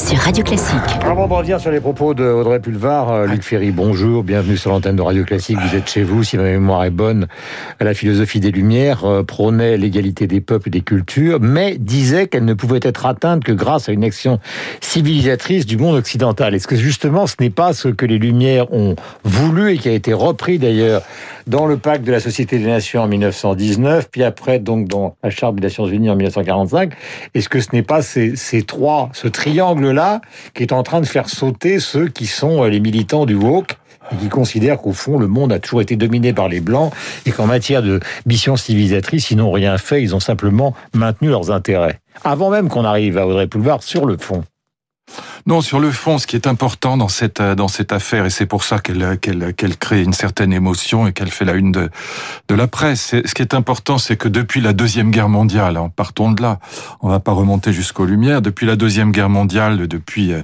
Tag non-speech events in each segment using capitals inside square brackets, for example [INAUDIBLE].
sur Radio Classique. Avant de revenir sur les propos de Audrey Pulvar, euh, Luc Ferry, bonjour, bienvenue sur l'antenne de Radio Classique. Vous êtes chez vous, si ma mémoire est bonne. La philosophie des Lumières euh, prônait l'égalité des peuples et des cultures, mais disait qu'elle ne pouvait être atteinte que grâce à une action civilisatrice du monde occidental. Est-ce que justement ce n'est pas ce que les Lumières ont voulu et qui a été repris d'ailleurs dans le pacte de la Société des Nations en 1919, puis après donc dans la Charte des Nations Unies en 1945 Est-ce que ce n'est pas ces, ces trois, ce triangle-là qui est en train de faire sauter ceux qui sont euh, les militants du woke et qui considèrent qu'au fond, le monde a toujours été dominé par les Blancs et qu'en matière de mission civilisatrice, ils n'ont rien fait, ils ont simplement maintenu leurs intérêts. Avant même qu'on arrive à Audrey Pulvar sur le fond. Non, sur le fond, ce qui est important dans cette dans cette affaire, et c'est pour ça qu'elle qu'elle qu'elle crée une certaine émotion et qu'elle fait la une de de la presse. Ce qui est important, c'est que depuis la deuxième guerre mondiale, hein, partons de là, on va pas remonter jusqu'aux Lumières. Depuis la deuxième guerre mondiale, depuis euh,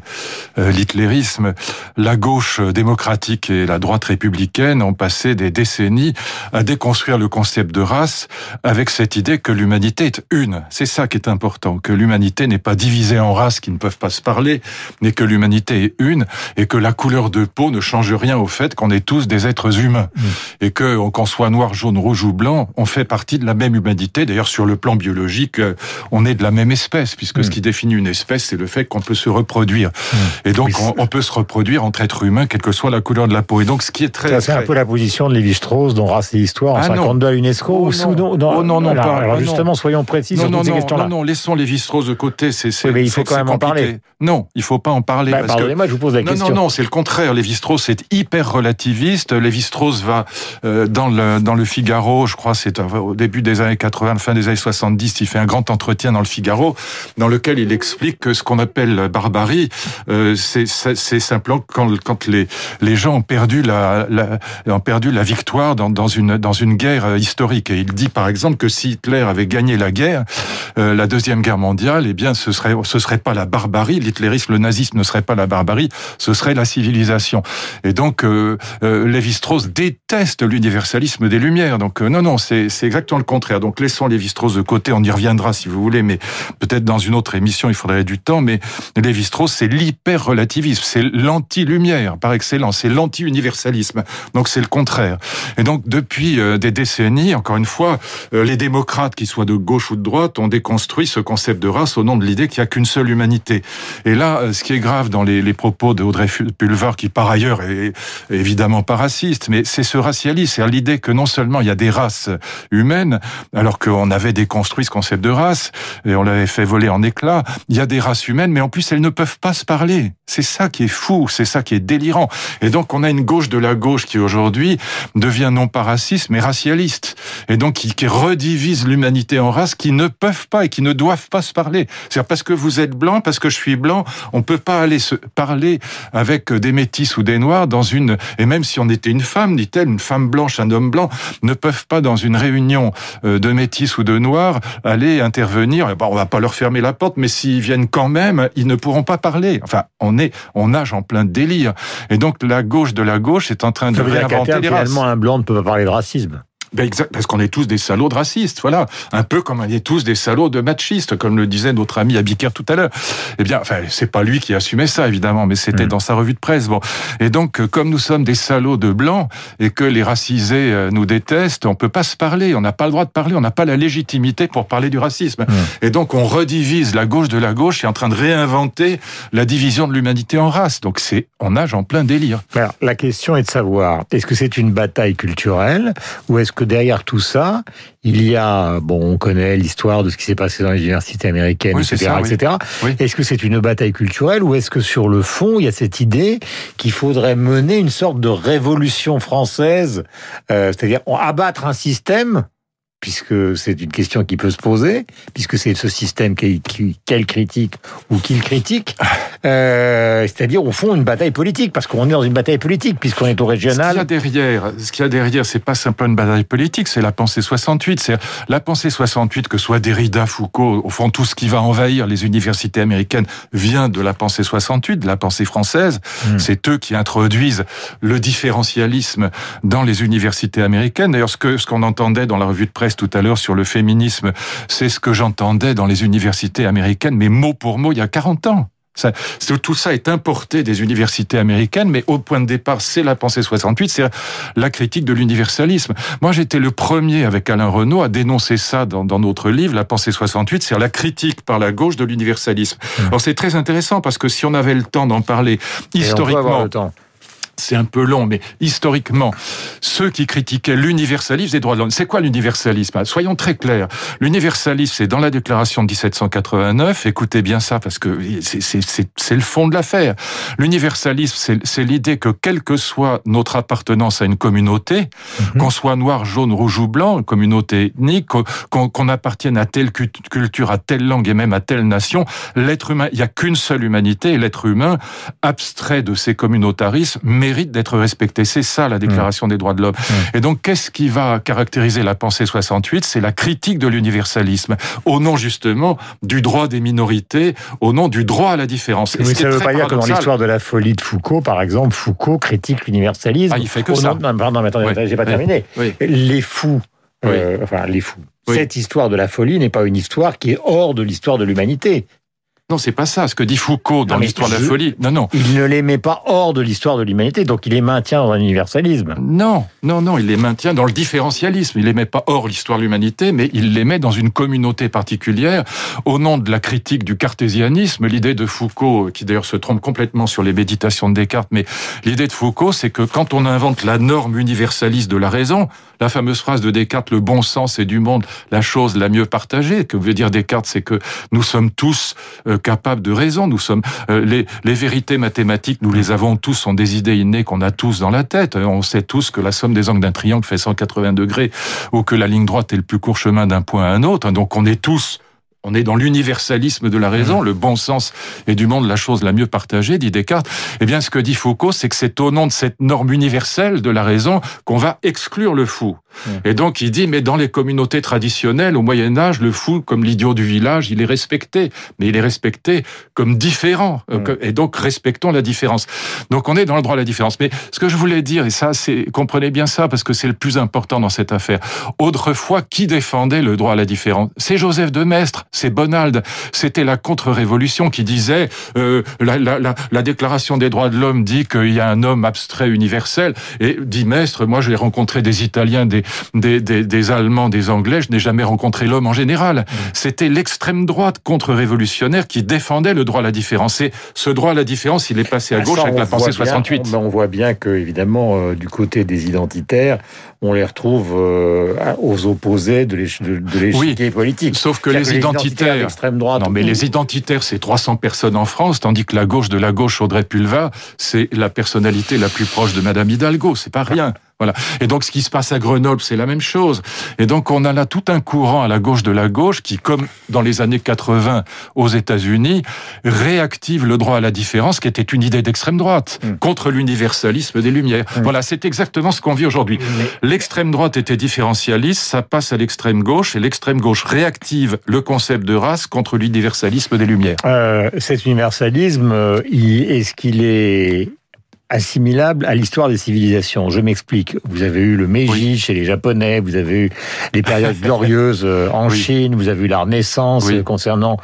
euh, l'hitlérisme, la gauche démocratique et la droite républicaine ont passé des décennies à déconstruire le concept de race avec cette idée que l'humanité est une. C'est ça qui est important, que l'humanité n'est pas divisée en races qui ne peuvent pas se parler n'est que l'humanité est une et que la couleur de peau ne change rien au fait qu'on est tous des êtres humains mmh. et que qu'on soit noir, jaune, rouge ou blanc, on fait partie de la même humanité. D'ailleurs, sur le plan biologique, euh, on est de la même espèce puisque ce qui définit une espèce, c'est le fait qu'on peut se reproduire. Mmh. Et donc, on, peut se reproduire entre êtres humains, quelle que soit la couleur de la peau. Et donc, ce qui est très... C'est un peu la position de Lévi-Strauss dans Race et Histoire en ah 52 à l'UNESCO oh, ou non. non, non, non, alors, justement, soyons précis sur non, ces questions-là. Non, non, laissons Lévi-Strauss de côté. C'est, mais il faut quand même en parler. Non, il faut pas en parler. Bah, Pardonnez-moi, je vous pose la question. Non, non, non, c'est le contraire. Lévi-Strauss est hyper relativiste. Lévi-Strauss va euh, dans le dans le Figaro, je crois, c'est au début des années 80, fin des années 70, il fait un grand entretien dans le Figaro, dans lequel il explique que ce qu'on appelle barbarie, euh, c'est c'est simplement quand quand les les gens ont perdu la, la ont perdu la victoire dans dans une dans une guerre historique. Et il dit par exemple que si Hitler avait gagné la guerre, euh, la deuxième guerre mondiale, eh bien, ce serait ce serait pas la barbarie, l'hitlérisme, le nazisme ne serait pas la barbarie, ce serait la civilisation. Et donc, euh, euh, Lévi-Strauss déteste l'universalisme des Lumières. Donc, euh, non, non, c'est exactement le contraire. Donc, laissons Lévi-Strauss de côté, on y reviendra si vous voulez, mais peut-être dans une autre émission, il faudrait du temps. Mais Lévi-Strauss, c'est l'hyper-relativisme, c'est l'anti-lumière par excellence, c'est l'anti-universalisme. Donc, c'est le contraire. Et donc, depuis euh, des décennies, encore une fois, les démocrates, qu'ils soient de gauche ou de droite, ont déconstruit ce concept de race au nom de l'idée qu'il n'y a qu'une seule humanité. Et là, ce qui est grave dans les, propos d'Audrey Pulvar, qui par ailleurs est évidemment pas raciste, mais c'est ce racialisme, c'est l'idée que non seulement il y a des races humaines, alors qu'on avait déconstruit ce concept de race, et on l'avait fait voler en éclats, il y a des races humaines, mais en plus elles ne peuvent pas se parler. C'est ça qui est fou, c'est ça qui est délirant. Et donc on a une gauche de la gauche qui aujourd'hui devient non pas raciste, mais racialiste. Et donc qui, qui redivise l'humanité en races qui ne peuvent pas et qui ne doivent pas se parler. C'est-à-dire parce que vous êtes blanc, parce que je suis blanc, on peut pas aller se parler avec des métis ou des noirs dans une, et même si on était une femme, dit-elle, une femme blanche, un homme blanc, ne peuvent pas dans une réunion euh, de métis ou de noirs aller intervenir. Bon, on va pas leur fermer la porte, mais s'ils viennent quand même, ils ne pourront pas parler. Enfin, on est, on nage en plein délire. Et donc, la gauche de la gauche est en train de réinventer les races. Finalement, un blanc ne peut pas parler de racisme. Ben exact, parce qu'on est tous des salauds de racistes, voilà. Un peu comme on est tous des salauds de machistes, comme le disait notre ami Abiker tout à l'heure. Eh bien, enfin, c'est pas lui qui assumait ça, évidemment, mais c'était mm. dans sa revue de presse. Bon. Et donc, euh, comme nous sommes des salauds de blancs et que les racisés euh, nous détestent, on peut pas se parler, on n'a pas le droit de parler, on n'a pas la légitimité pour parler du racisme. Mm. Et donc, on redivise la gauche de la gauche et est en train de réinventer la division de l'humanité en races. Donc, c'est, on nage en plein délire. Alors, la question est de savoir, est-ce que c'est une bataille culturelle ou est-ce que derrière tout ça, il y a, bon, on connaît l'histoire de ce qui s'est passé dans les universités américaines, etc., etc. Est-ce que c'est une bataille culturelle ou est-ce que sur le fond, il y a cette idée qu'il faudrait mener une sorte de révolution française, euh, c'est-à-dire abattre un système puisque c'est une question qui peut se poser, puisque c'est ce système qu'elle critique ou qu'il critique, euh, c'est-à-dire au fond une bataille politique, parce qu'on est dans une bataille politique, puisqu'on est au régional. Ce qu'il y a derrière, ce qu'il y a derrière, c'est pas simplement une bataille politique, c'est la pensée 68. C'est la pensée 68, que soit Derrida, Foucault, au fond tout ce qui va envahir les universités américaines vient de la pensée 68, de la pensée française. Hmm. C'est eux qui introduisent le différentialisme dans les universités américaines. D'ailleurs, ce que ce qu'on entendait dans la revue de presse tout à l'heure sur le féminisme, c'est ce que j'entendais dans les universités américaines, mais mot pour mot, il y a 40 ans. Ça, tout ça est importé des universités américaines, mais au point de départ, c'est la pensée 68, c'est la critique de l'universalisme. Moi, j'étais le premier avec Alain Renaud à dénoncer ça dans, dans notre livre, La pensée 68, c'est la critique par la gauche de l'universalisme. Mmh. Alors c'est très intéressant parce que si on avait le temps d'en parler historiquement, c'est un peu long, mais historiquement, ceux qui critiquaient l'universalisme des droits de l'homme, c'est quoi l'universalisme? Soyons très clairs. L'universalisme, c'est dans la déclaration de 1789, écoutez bien ça parce que c'est le fond de l'affaire. L'universalisme, c'est l'idée que quelle que soit notre appartenance à une communauté, mhm. qu'on soit noir, jaune, rouge ou blanc, une communauté ethnique, qu'on appartienne à telle culture, à telle langue et même à telle nation, l'être humain, il n'y a qu'une seule humanité et l'être humain, abstrait de ces communautarismes, mérite d'être respecté. C'est ça la Déclaration mmh. des droits de l'homme. Mmh. Et donc, qu'est-ce qui va caractériser la pensée 68 C'est la critique de l'universalisme, au nom justement du droit des minorités, au nom du droit à la différence. Et ça ne veut pas dire que dans l'histoire de la folie de Foucault, par exemple, Foucault critique l'universalisme. Ah, il fait que ça. Non, pardon, mais attendez, j'ai pas terminé. Les fous, euh, enfin les fous. Cette histoire de la folie n'est pas une histoire qui est hors de l'histoire de l'humanité. Non, c'est pas ça. Ce que dit Foucault dans l'histoire de la folie. Non, non. Il ne les met pas hors de l'histoire de l'humanité, donc il les maintient dans un universalisme. Non, non, non. Il les maintient dans le différentialisme. Il les met pas hors l'histoire de l'humanité, mais il les met dans une communauté particulière au nom de la critique du cartésianisme. L'idée de Foucault, qui d'ailleurs se trompe complètement sur les méditations de Descartes, mais l'idée de Foucault, c'est que quand on invente la norme universaliste de la raison, la fameuse phrase de Descartes, le bon sens est du monde la chose la mieux partagée, que veut dire Descartes, c'est que nous sommes tous euh, capables de raison. Nous sommes euh, les, les vérités mathématiques, nous les avons tous, sont des idées innées qu'on a tous dans la tête. On sait tous que la somme des angles d'un triangle fait 180 degrés ou que la ligne droite est le plus court chemin d'un point à un autre. Donc on est tous on est dans l'universalisme de la raison, le bon sens et du monde la chose la mieux partagée, dit Descartes. Eh bien, ce que dit Foucault, c'est que c'est au nom de cette norme universelle de la raison qu'on va exclure le fou. Mmh. Et donc, il dit, mais dans les communautés traditionnelles, au Moyen Âge, le fou, comme l'idiot du village, il est respecté, mais il est respecté comme différent. Mmh. Et donc, respectons la différence. Donc, on est dans le droit à la différence. Mais ce que je voulais dire, et ça, c'est, comprenez bien ça, parce que c'est le plus important dans cette affaire. Autrefois, qui défendait le droit à la différence? C'est Joseph de Maistre c'est Bonald. C'était la contre-révolution qui disait euh, la, la, la, la, déclaration des droits de l'homme dit qu'il y a un homme abstrait universel. Et dit Mestre, moi j'ai rencontré des Italiens, des, des, des, des Allemands, des Anglais, je n'ai jamais rencontré l'homme en général. Mmh. C'était l'extrême droite contre-révolutionnaire qui défendait le droit à la différence. Et ce droit à la différence, il est passé à ah, gauche avec la pensée 68. on, voit bien que, évidemment, euh, du côté des identitaires, on les retrouve euh, aux opposés de l'échiquier politique. Sauf que les identitaires droite. Non, mais les identitaires, c'est 300 personnes en France, tandis que la gauche de la gauche, Audrey Pulvar, c'est la personnalité la plus proche de Madame Hidalgo. C'est pas rien. Voilà. Et donc, ce qui se passe à Grenoble, c'est la même chose. Et donc, on a là tout un courant à la gauche de la gauche qui, comme dans les années 80 aux États-Unis, réactive le droit à la différence, qui était une idée d'extrême droite, mm. contre l'universalisme des Lumières. Mm. Voilà, c'est exactement ce qu'on vit aujourd'hui. L'extrême droite était différentialiste, ça passe à l'extrême gauche, et l'extrême gauche réactive le concept de race contre l'universalisme des Lumières. Euh, cet universalisme, euh, est-ce qu'il est assimilable à l'histoire des civilisations. Je m'explique. Vous avez eu le Meiji chez les Japonais, vous avez eu les [LAUGHS] périodes glorieuses euh, en Chine, vous avez eu la Renaissance concernant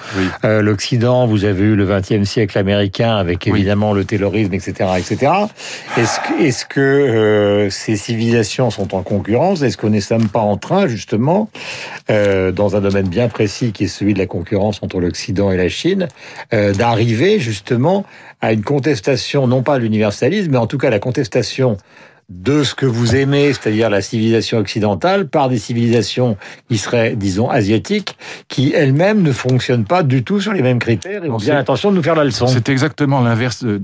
euh, l'Occident, vous avez eu le XXe siècle américain avec évidemment le terrorisme, etc., etc. Est-ce que, euh, ces civilisations sont en concurrence? Est-ce qu'on n'est même pas en train justement, dans un domaine bien précis qui est celui de la concurrence entre l'Occident et la Chine, d'arriver justement à une contestation, non pas l'universalisme, mais en tout cas la contestation de ce que vous aimez, c'est-à-dire la civilisation occidentale, par des civilisations qui seraient, disons, asiatiques, qui elles-mêmes ne fonctionnent pas du tout sur les mêmes critères et ont bien l'intention de nous faire la leçon. C'est exactement l'inverse de,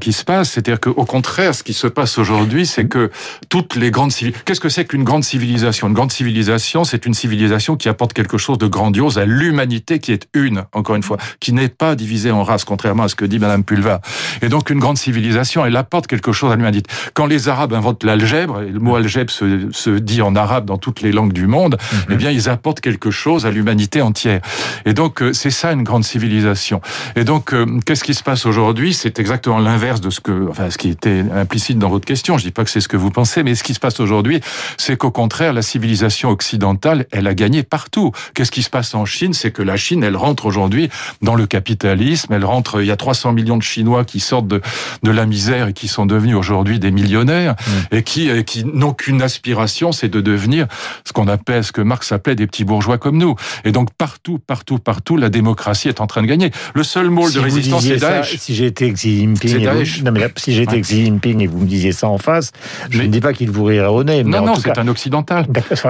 qui se passe. C'est-à-dire qu'au contraire, ce qui se passe aujourd'hui, c'est que toutes les grandes civilisations... Qu'est-ce que c'est qu'une grande civilisation? Une grande civilisation, c'est une civilisation qui apporte quelque chose de grandiose à l'humanité qui est une, encore une fois, qui n'est pas divisée en races, contrairement à ce que dit Madame Pulva. Et donc, une grande civilisation, elle apporte quelque chose à l'humanité. Quand les les Arabes inventent l'algèbre, et le mot algèbre se, se, dit en arabe dans toutes les langues du monde, mhm. eh bien, ils apportent quelque chose à l'humanité entière. Et donc, euh, c'est ça une grande civilisation. Et donc, euh, qu'est-ce qui se passe aujourd'hui? C'est exactement l'inverse de ce que, enfin, ce qui était implicite dans votre question. Je dis pas que c'est ce que vous pensez, mais ce qui se passe aujourd'hui, c'est qu'au contraire, la civilisation occidentale, elle a gagné partout. Qu'est-ce qui se passe en Chine? C'est que la Chine, elle rentre aujourd'hui dans le capitalisme. Elle rentre. Il y a 300 millions de Chinois qui sortent de, de la misère et qui sont devenus aujourd'hui des millionnaires mmh. et qui, et qui n'ont qu'une aspiration, c'est de devenir ce qu'on appelle, ce que Marx appelait des petits bourgeois comme nous. Et donc partout, partout, partout, la démocratie est en train de gagner. Le seul mot de résistance, c'est Daesh. si j'étais Xi Jinping, et non mais si j'étais Xi Jinping et vous me disiez ça en face, je ne dis pas qu'il vous rirait au nez. non, non, c'est un occidental.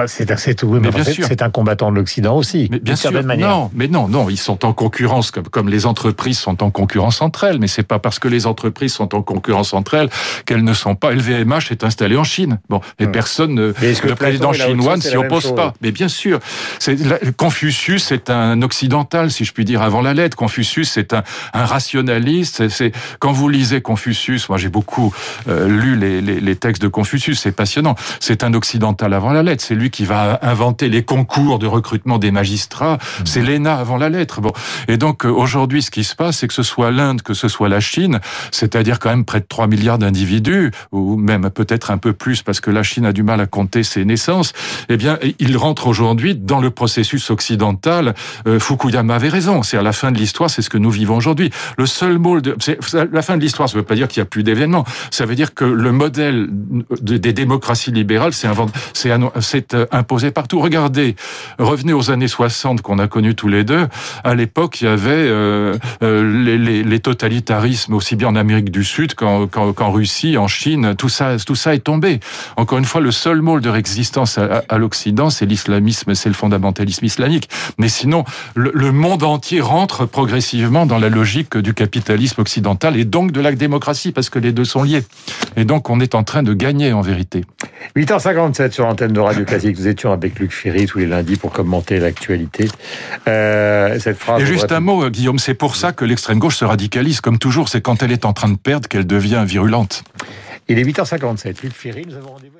C'est c'est un combattant de l'Occident aussi, mais bien sûr, manière. Non, mais non, non, ils sont en concurrence comme, comme les entreprises sont en concurrence entre elles. Mais c'est pas parce que les entreprises sont en concurrence entre elles qu'elles ne sont pas. LVMH est installé en Chine. Bon, et hmm. personne, ne, le président chinois ne s'y oppose pas. Mais bien sûr, Confucius est un occidental, si je puis dire, avant la lettre. Confucius est un, un rationaliste. C'est quand vous lisez Confucius, moi j'ai beaucoup euh, lu les, les, les, textes de Confucius, c'est passionnant. C'est un occidental avant la lettre. C'est lui qui va inventer les concours de recrutement des magistrats. Mmh. C'est l'ENA avant la lettre. Bon, et donc euh, aujourd'hui, ce qui se passe, c'est que ce soit l'Inde, que ce soit la Chine, c'est-à-dire quand même près de 3 milliards d'individus, ou même peut-être un peu plus, parce que la Chine a du mal à compter ses naissances. Eh bien, il rentre aujourd'hui dans le processus occidental. Euh, Fukuyama avait raison. C'est à la fin de l'histoire, c'est ce que nous vivons aujourd'hui. Le seul mot de la fin de l'histoire, ça ne veut pas dire qu'il n'y a plus d'événements. Ça veut dire que le modèle des démocraties libérales s'est euh, imposé partout. Regardez, revenez aux années 60 qu'on a connues tous les deux. À l'époque, il y avait euh, les, totalitarismes aussi bien en Amérique du Sud qu'en qu Russie, en Chine. Tout ça, tout ça est tombé. Encore une fois, le seul mot de résistance à, à l'Occident, c'est l'islamisme, c'est le fondamentalisme islamique. Mais sinon, le, le monde entier rentre progressivement dans la logique du capitalisme occidental et donc de la démocratie, parce que les deux sont liés. Et donc, on est en train de gagner en vérité. 8h57 sur l'antenne de Radio Classique. Nous étions avec Luc Ferry tous les lundis pour commenter l'actualité. Euh, cette phrase. Et juste un mot, Guillaume, c'est pour ça que l'extrême gauche se radicalise. Comme toujours, c'est quand elle est en train de perdre qu'elle devient virulente. Il est 8h57. Luc Ferry, nous avons rendez-vous